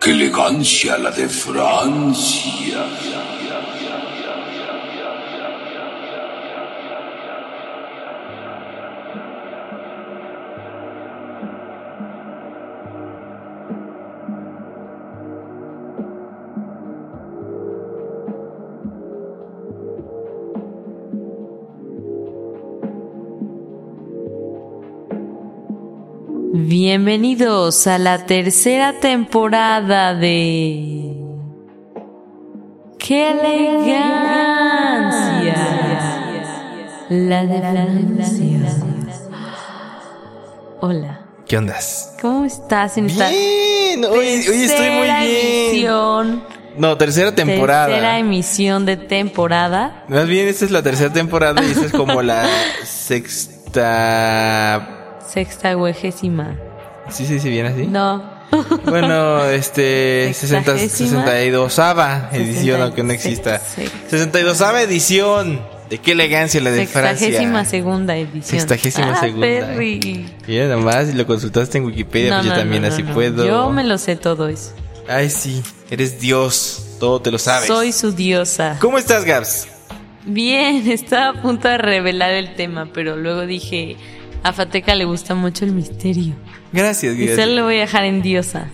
¡Qué elegancia la de Francia! Bienvenidos a la tercera temporada de... ¡Qué elegancia! La de Francia. Hola. ¿Qué ondas? ¿Cómo estás en esta Bien, hoy, hoy estoy muy bien. emisión? No, tercera temporada. Tercera emisión de temporada. Más bien, esta es la tercera temporada y esta es como la sexta. Sexta huejésima. ¿Sí se dice bien así? No. Bueno, este. 60, Sexagésima. 62 edición, aunque no exista. Sex- 62 edición. De qué elegancia la de Francia. segunda edición. Sextagésima ah, segunda. Perry. Mira nomás, si lo consultaste en Wikipedia, No, pues yo no, también no, así puedo. Yo me lo sé todo eso. Ay, sí, eres Dios. Todo te lo sabes. Soy su diosa. ¿Cómo estás, Gabs? Bien, estaba a punto de revelar el tema, pero luego dije, a Fateca le gusta mucho el misterio. Gracias, Y gracias. solo le voy a dejar en diosa.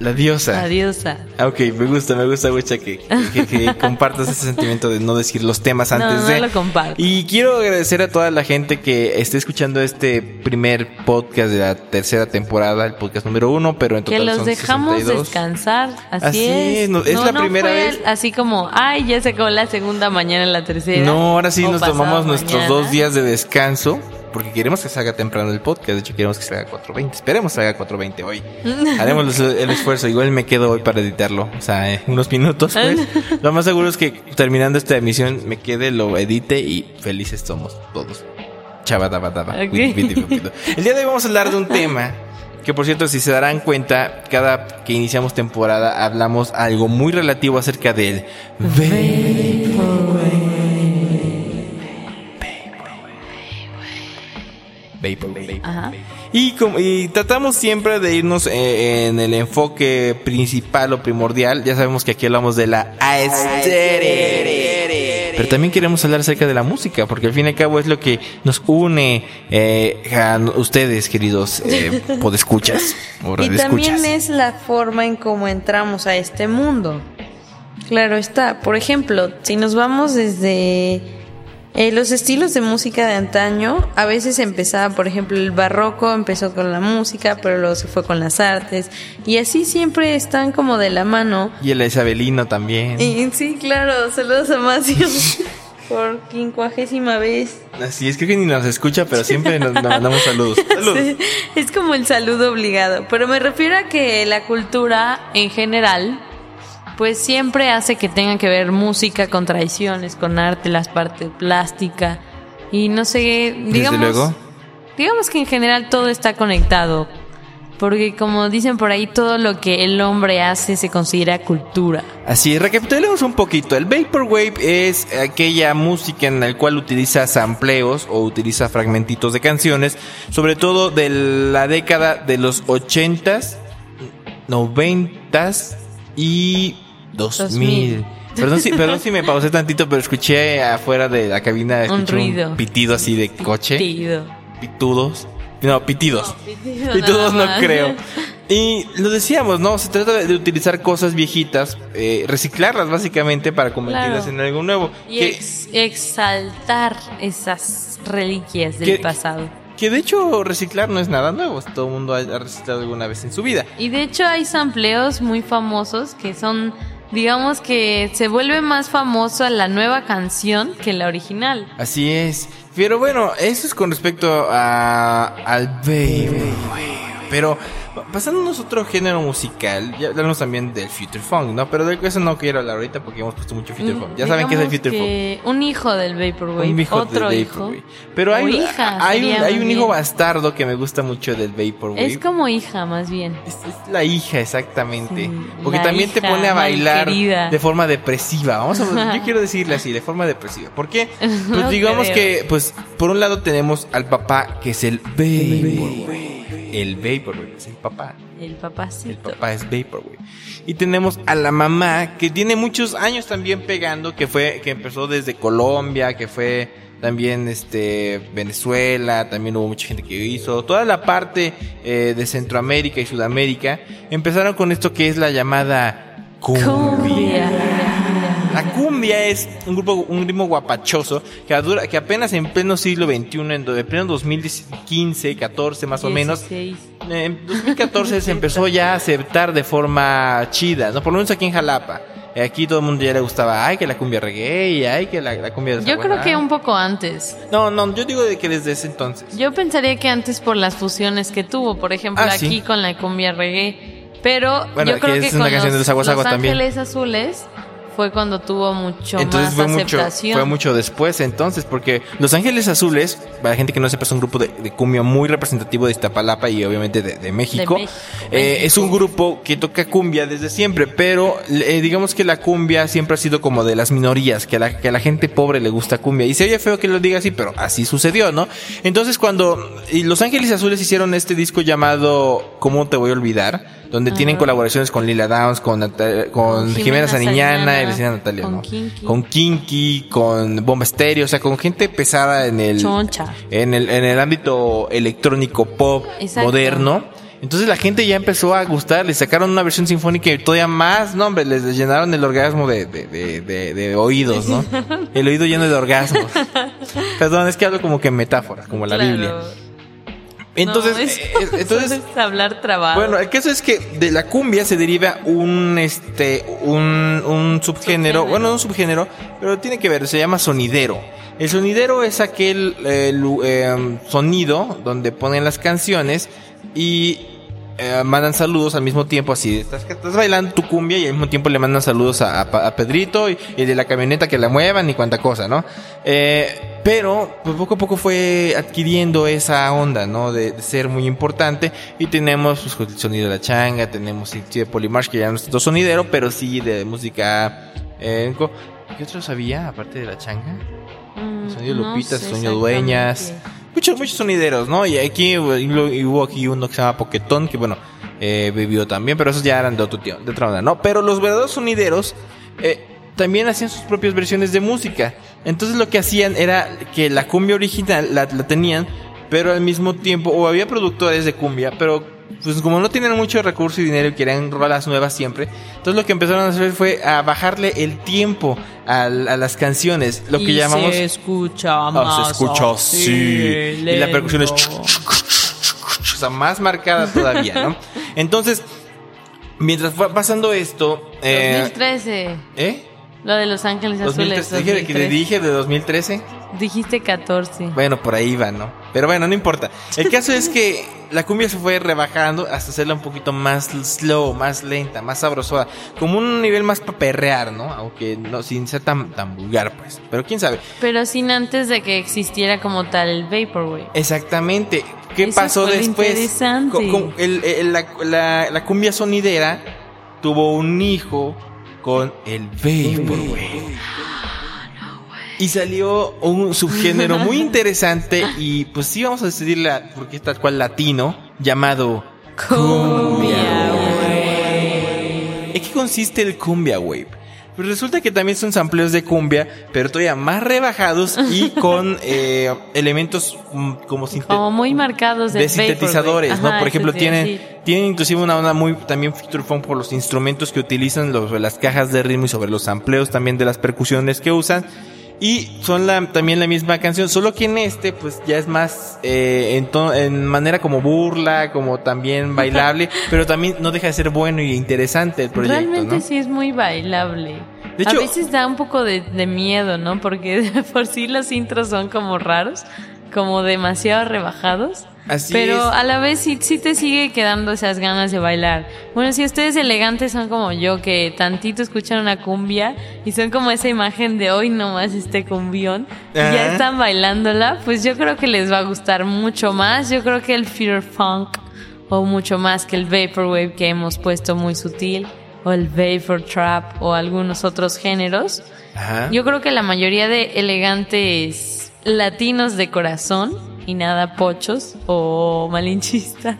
La diosa. La diosa. Ah, ok, me gusta, me gusta mucho que, que, que compartas ese sentimiento de no decir los temas No, antes no de. lo comparto. Y quiero agradecer a toda la gente que esté escuchando este primer podcast de la tercera temporada, el podcast número uno, pero en Que total los son dejamos 62. descansar, así, Así es. es, no- es la primera fue vez. Así como, ay, ya se acabó la segunda, mañana la tercera. No, ahora sí nos tomamos nuestros dos días de descanso. Porque queremos que salga temprano el podcast. De hecho, queremos que salga 4.20. Esperemos que salga 4.20 hoy. Haremos el, el esfuerzo. Igual me quedo hoy para editarlo. O sea, eh, unos minutos, pues. Lo más seguro es que terminando esta emisión me quede, lo edite y felices somos todos. Chabadabadaba. Ok. Witi, witi, witi. El día de hoy vamos a hablar de un tema que, por cierto, si se darán cuenta, cada que iniciamos temporada hablamos algo muy relativo acerca del Vaporwave. Ajá. Y, tratamos siempre de irnos eh, en el enfoque principal o primordial. Ya sabemos que aquí hablamos de la aesthetic. Pero también queremos hablar acerca de la música, porque al fin y al cabo es lo que nos une eh, a ustedes, queridos eh, podescuchas o Y también es la forma en cómo entramos a este mundo. Claro está. Por ejemplo, si nos vamos desde eh, los estilos de música de antaño, a veces empezaba, por ejemplo, el barroco empezó con la música, pero luego se fue con las artes. Y así siempre están como de la mano. Y el isabelino también. Y sí, claro, saludos a Macio por quincuagésima vez. Así es, creo que ni nos escucha, pero siempre nos, nos mandamos saludos. Saludos. Sí, es como el saludo obligado. Pero me refiero a que la cultura en general, pues siempre hace que tenga que ver música con tradiciones, con arte, las partes plástica. Y no sé, digamos. luego. Digamos que en general todo está conectado. Porque como dicen por ahí, todo lo que el hombre hace se considera cultura. Así, recapitulemos un poquito. El Vaporwave es aquella música en la cual utiliza sampleos o utiliza fragmentitos de canciones, sobre todo de la década de los 80s, 90s y 2000. 2000. Perdón si, perdón si me pausé tantito, pero escuché afuera de la cabina Un escuché ruido. pitido así de coche. Tido. Pitudos. No, pitidos. pitido Pitudos no creo. Y lo decíamos, ¿no? Se trata de, utilizar cosas viejitas, eh, reciclarlas básicamente para convertirlas Claro. en algo nuevo. Y Que, ex- exaltar esas reliquias del ¿Qué? pasado. que de hecho reciclar no es nada nuevo. Todo el mundo ha reciclado alguna vez en su vida. Y de hecho hay sampleos muy famosos que son, digamos que se vuelve más famosa la nueva canción que la original. Así es. Pero bueno, eso es con respecto a, al baby. Pero pasándonos a otro género musical, ya hablamos también del future funk, ¿no? Pero de eso no quiero hablar ahorita porque hemos puesto mucho future funk. Ya saben qué es el Mm, future funk. Un hijo del Vaporwave, Un hijo otro del hijo. Vaporwave. Pero hay, hija, hay un, hay un hijo bastardo que me gusta mucho del Vaporwave. Es como hija más bien. Es, es la hija, exactamente. Sí, Porque también te pone a bailar de forma depresiva. Vamos a, yo quiero decirle así, de forma depresiva. ¿Por qué? Pues No digamos creo. que, pues, por un lado tenemos al papá, que es el Vaporwave. El Vaporwave, es el papá. El papacito. El papá es Vaporwave. Y tenemos a la mamá que tiene muchos años también pegando, que fue, que empezó desde Colombia, que fue también este Venezuela, también hubo mucha gente que hizo, toda la parte eh, de Centroamérica y Sudamérica empezaron con esto que es la llamada cumbia. La cumbia es un grupo, un ritmo guapachoso que, adura- que apenas en pleno siglo XXI, en, pleno 2015, 14 más o menos, 16. en 2014 se empezó ya a aceptar de forma chida, ¿no? Por lo menos aquí en Jalapa. Eh, Aquí todo el mundo ya le gustaba, ay, que la cumbia reggae, y ay, que la, la cumbia Yo creo que un poco antes. No, no, yo digo de que desde ese entonces. Yo pensaría que antes por las fusiones que tuvo, por ejemplo, Ah, aquí sí. con la cumbia reggae. Pero Bueno, yo creo que que, es una con canción de los Aguas Aguas también. Ángeles Azules fue cuando tuvo mucho Entonces más fue mucho, aceptación. fue mucho después entonces, porque Los Ángeles Azules, para la gente que no sepa, es un grupo de, de cumbia muy representativo de Iztapalapa y obviamente de, de México. México, Eh, México. es un grupo que toca cumbia desde siempre, pero eh, digamos que la cumbia siempre ha sido como de las minorías, que a la, que a la gente pobre le gusta cumbia. Y se oye feo que lo diga así, pero así sucedió, ¿no? Entonces cuando Los Ángeles Azules hicieron este disco llamado ¿Cómo te voy a olvidar? Donde tienen colaboraciones con Lila Downs, con, Nata- con, Con Jimena Sariñana Vecina Natalia, con ¿no? Kinky. Con Kinky, con Bomba Estéreo, o sea, con gente pesada en el, Choncha. en el, en el ámbito electrónico pop Exacto. moderno. Entonces la gente ya empezó a gustar, le sacaron una versión sinfónica y todavía más, no hombre, les llenaron el orgasmo de, de, de, de- de oídos, ¿no? El oído lleno de orgasmos. Perdón, es que hablo como que en metáfora, como la Claro. Biblia. Entonces, No, eh, entonces es hablar trabajo. bueno, el caso es que de la cumbia se deriva un este un, un subgénero, Subgénero. bueno, no un subgénero, pero tiene que ver, se llama sonidero. El sonidero es aquel eh, eh, sonido donde ponen las canciones y eh, mandan saludos al mismo tiempo, así estás, estás bailando tu cumbia y al mismo tiempo le mandan saludos a, a Pedrito y, y de la camioneta que la muevan y cuanta cosa, ¿no? Eh, pero pues, poco a poco fue adquiriendo esa onda, ¿no? De, de ser muy importante y tenemos pues, el sonido de la changa, tenemos el de Polymarch que ya no es tanto sonidero, pero sí de música... Eh, ¿Qué otro sabía aparte de la changa? Mm, El sonido no el sonido Dueñas. Muchos, muchos sonideros, ¿no? Y aquí hubo, y hubo aquí uno que se llama Poquetón, que bueno, eh, vivió también, pero esos ya eran de, otro, tío- de otra onda, ¿no? Pero los verdaderos sonideros eh, también hacían sus propias versiones de música. Entonces lo que hacían era que la cumbia original la, la tenían, pero al mismo tiempo, o había productores de cumbia, pero pues como no tienen mucho recurso y dinero y querían rolas nuevas siempre, entonces lo que empezaron a hacer fue a bajarle el tiempo a, a las canciones, lo que Y llamamos... se escucha Ah, más se escucha así. Y la percusión es o sea, más marcada todavía, ¿no? Entonces, mientras fue pasando esto, eh, 2013. ¿eh? Lo de Los Ángeles Azules. 2013, dije que le 2013. dije de 2013. Dijiste 14. Bueno, por ahí va, ¿no? Pero bueno, no importa. El caso es que la cumbia se fue rebajando hasta hacerla un poquito más slow, más lenta, más sabrosa, como un nivel más para perrear, ¿no? Aunque no sin ser tan tan vulgar, pues. Pero quién sabe. Pero sin antes de que existiera como tal el Vaporwave. Exactamente. ¿Qué Eso pasó después? interesante. Co- con el- el- la, la- la cumbia sonidera tuvo un hijo con el Vaporwave. Y salió un subgénero muy interesante y pues sí vamos a decidirla porque es tal cual latino llamado Cumbia, ¿En qué consiste el cumbia wave? Pues resulta que también son sampleos de cumbia, pero todavía más rebajados y con eh, elementos mm, como Como muy marcados de sintetizadores. ¿no? Por ejemplo, tienen, tienen inclusive una onda muy también funk por los instrumentos que utilizan, los, las cajas de ritmo y sobre los sampleos también de las percusiones que usan. Y son la, también la misma canción, solo que en este pues ya es más eh, en, en manera como burla, como también bailable, pero también no deja de ser bueno y interesante el proyecto, Realmente ¿no? sí es muy bailable. De hecho- a veces da un poco de, de miedo, ¿no? Porque por sí los intros son como raros, como demasiado rebajados. Así pero es. a la vez sí, sí te sigue quedando esas ganas de bailar. Bueno, si ustedes elegantes son como yo, que tantito escuchan una cumbia y son como esa imagen de hoy nomás este cumbión y ya están bailándola, pues yo creo que les va a gustar mucho más. Yo creo que el Fear Funk o mucho más que el Vaporwave que hemos puesto muy sutil o el Vapor Trap o algunos otros géneros. Ajá. Yo creo que la mayoría de elegantes latinos de corazón y nada pochos o malinchistas,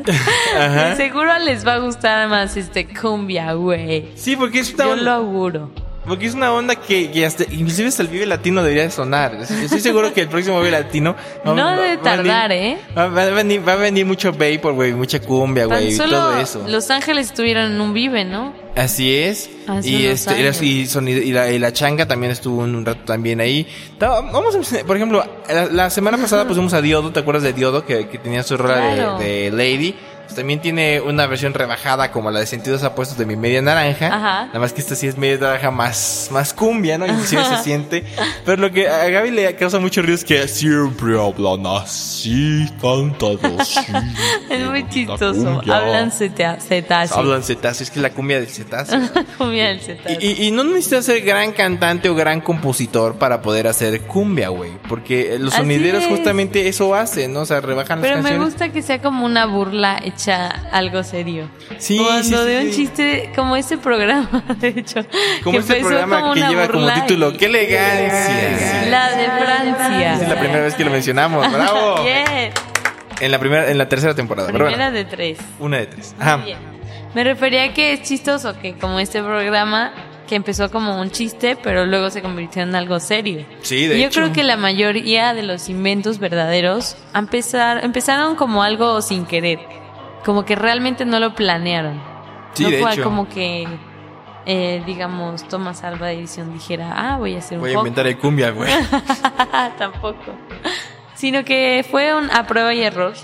seguro les va a gustar más este cumbia, güey. Sí, porque es una Yo lo auguro. Porque es una onda que, que hasta, inclusive hasta el Vive Latino debería de sonar. Estoy seguro que el próximo Vive Latino va- No va- debe va a venir- tardar, ¿eh? Va, a venir, va a venir mucho vapor, güey, mucha cumbia, güey, y todo eso. Los Ángeles estuvieron en un vive, ¿no? Así es. Hace y este, y sonido- y la, y la changa también estuvo un, un rato también ahí. Vamos a, por ejemplo, la, la semana pasada pusimos a Diodo, ¿te acuerdas de Diodo? Que, que tenía su rola de, Lady. Pues también tiene una versión rebajada como la de sentidos apuestos de mi media naranja. Ajá. Nada más que esta sí es media naranja más, más cumbia, ¿no? Inclusive se siente. Pero lo que a Gaby le causa mucho ruido es que siempre hablan así, cantan así. Es muy La chistoso. Hablan ceta- cetáceo. Hablan cetáceo, es que la cumbia del cetáceo. Cumbia del cetáceo. Y, y- y no necesitas ser gran cantante o gran compositor para poder hacer cumbia, güey. Porque los Así sonideros es. justamente eso hacen, ¿no? O sea, rebajan Pero las me canciones. gusta que sea como una burla algo serio. Sí, Cuando sí, sí, de un sí. chiste, como este programa, de hecho. Como que este programa como que lleva como título, ¡Qué elegancia! La de Francia. Esa es la primera vez que lo mencionamos, ¡bravo! Bien. En la primera, en la tercera temporada. pero Primera bueno, de tres. una de tres. Ajá. bien. Me refería a que es chistoso que como este programa que empezó como un chiste, pero luego se convirtió en algo serio. Sí, de Yo hecho. creo que la mayoría de los inventos verdaderos empezar, empezaron como algo sin querer, como que realmente no lo planearon. Sí, no de fue hecho. como que, eh, digamos, Thomas Alva Edison dijera, ah, voy a hacer un Voy a pop". inventar el cumbia, güey. Tampoco. Sino que fue un a prueba y error.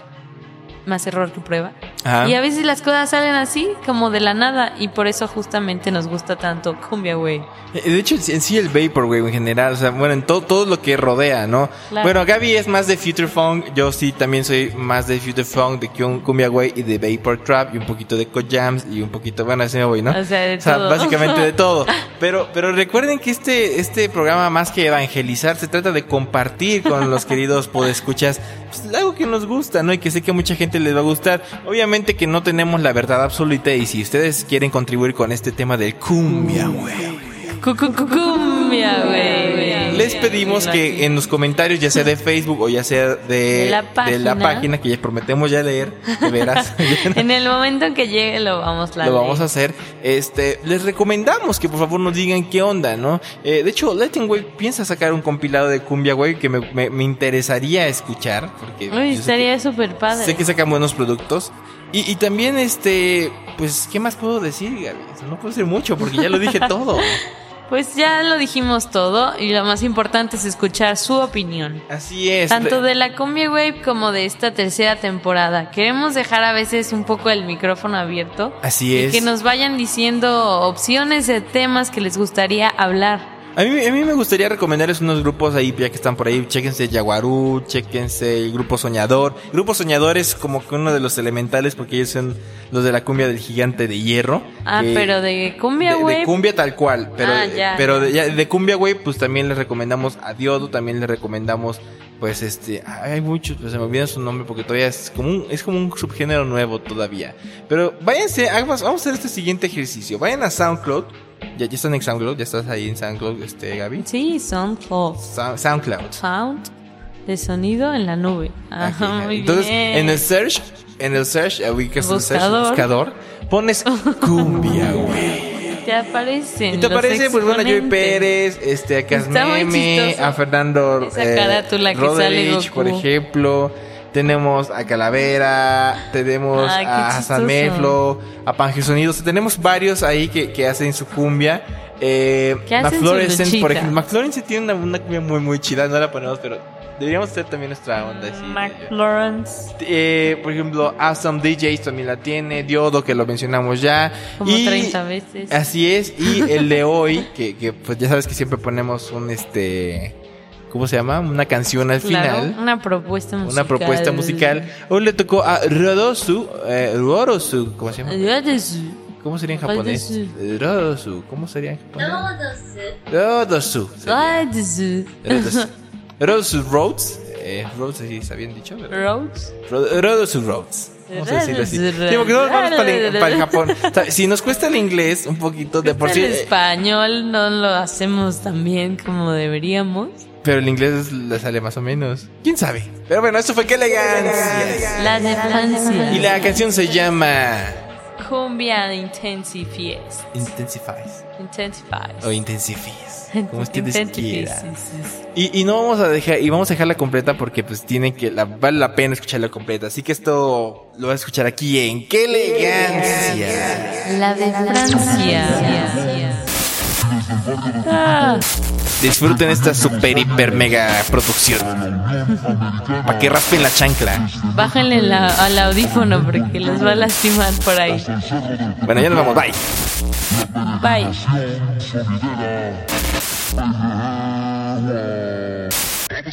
Más error que prueba. Ajá. Y a veces las cosas salen así, como de la nada. Y por eso justamente nos gusta tanto Cumbia, güey. Eh, De hecho, en sí el vapor, güey, en general, o sea, bueno, en todo, todo lo que rodea, ¿no? Claro. Bueno, Gaby es más de Future Funk, yo sí también soy más de Future Funk, de Cumbia, güey, y de Vapor Trap, y un poquito de Kojams, y un poquito, bueno, así me voy, ¿no? O sea, de todo. básicamente de todo. Pero, pero recuerden que este, este programa, más que evangelizar, se trata de compartir con los queridos podescuchas, pues, algo que nos gusta, ¿no? Y que sé que a mucha gente les va a gustar. Obviamente que no tenemos la verdad absoluta, y si ustedes quieren contribuir con este tema del cumbia, güey. Cu- cu- cu- Cumbia, güey. Les pedimos que en los comentarios, ya sea de Facebook o ya sea de, la de la página. página, que ya prometemos ya leer, de veras, En el momento en que llegue lo vamos a lo vamos a hacer. Este, les recomendamos que por favor nos digan qué onda, ¿no? Eh, de hecho, Latin Way piensa sacar un compilado de cumbia, güey, que me, me- me interesaría escuchar, porque Uy, estaría súper padre. sé que sacan buenos productos. Y, y también, este, pues, ¿qué más puedo decir, Gaby? No puedo decir mucho, porque ya lo dije todo. Pues ya lo dijimos todo y lo más importante es escuchar su opinión. Así es. Tanto de la Cumbia Wave como de esta tercera temporada. Queremos dejar a veces un poco el micrófono abierto. Así Y es. que nos vayan diciendo opciones de temas que les gustaría hablar. A mí, a mí me gustaría recomendarles unos grupos ahí, ya que están por ahí. Chéquense Yaguarú, chéquense el Grupo Soñador. Grupo Soñador es como que uno de los elementales porque ellos son los de la cumbia del gigante de hierro. Ah, que- pero de Cumbia de, Wave. de cumbia tal cual, pero, Ah, ya, pero ya. De, cumbia güey, pues también les recomendamos a Diodo, también les recomendamos, pues este, hay muchos, pues se me olvida su nombre porque todavía es como un, es como un subgénero nuevo todavía. Pero váyanse, vamos a hacer este siguiente ejercicio, vayan a SoundCloud, ya, ya están en SoundCloud, ya estás ahí en SoundCloud, este Gaby. Sí, SoundCloud. Sou- SoundCloud. Sound de sonido en la nube. Aquí, Ajá, muy Entonces, bien. en el search, en el search, ubicas el search, Buscador. pones cumbia, güey. Te aparecen. Y te aparece, pues bueno, Joey exponentes. Pérez, este, a Casmeme, a Fernando Esa eh, carátula que Roderich, sale Goku. por ejemplo. Tenemos a Calavera, tenemos Ay, qué a chistoso. Meflo, a Pange Sonidos. Tenemos varios ahí que, que hacen su cumbia. Eh, por ejemplo. McFlorency tiene una, una cumbia muy, muy chida. No la ponemos, pero deberíamos hacer también nuestra onda. así. McLawrence. Eh, por ejemplo, Awesome DJs también la tiene. Diodo, que lo mencionamos ya. Como y 30 veces. Así es, y el de hoy, que, que pues ya sabes que siempre ponemos un este, ¿cómo se llama? Una canción al Claro, final. una propuesta musical. Una propuesta musical. Hoy le tocó a Rodosu, eh, Rorosu, ¿cómo se llama? ¿Cómo sería en japonés? Rodosu, ¿cómo sería en japonés? Rodosu. sería. Rodosu. Rodosu Roads. Eh, Roads, así está bien dicho, ¿verdad? Roads. Ro- Rodosu Roads. Vamos a decirlo así. Sí, Rodosu porque todos vamos para el, para el Japón. O sea, si nos cuesta el inglés un poquito de por sí. el eh, español no lo hacemos tan bien como deberíamos. Pero el inglés le sale más o menos. ¿Quién sabe? Pero bueno, esto fue qué elegancia. La de Francia. Y la canción se llama Cumbia Intensifies. Intensifies. Intensifies. O Intensifies. Como ustedes Intensifies, quieran. Y, y no vamos a dejar, y vamos a dejarla completa porque pues tiene que, la, vale la pena escucharla completa. Así que esto lo vas a escuchar aquí en ¡Qué elegancia! La de Francia. Ah, Disfruten esta super hiper mega producción. Para que raspen la chancla. bájenle la- al audífono porque los va a lastimar por ahí. Bueno, ya nos vamos, bye. Bye. ¿Quiere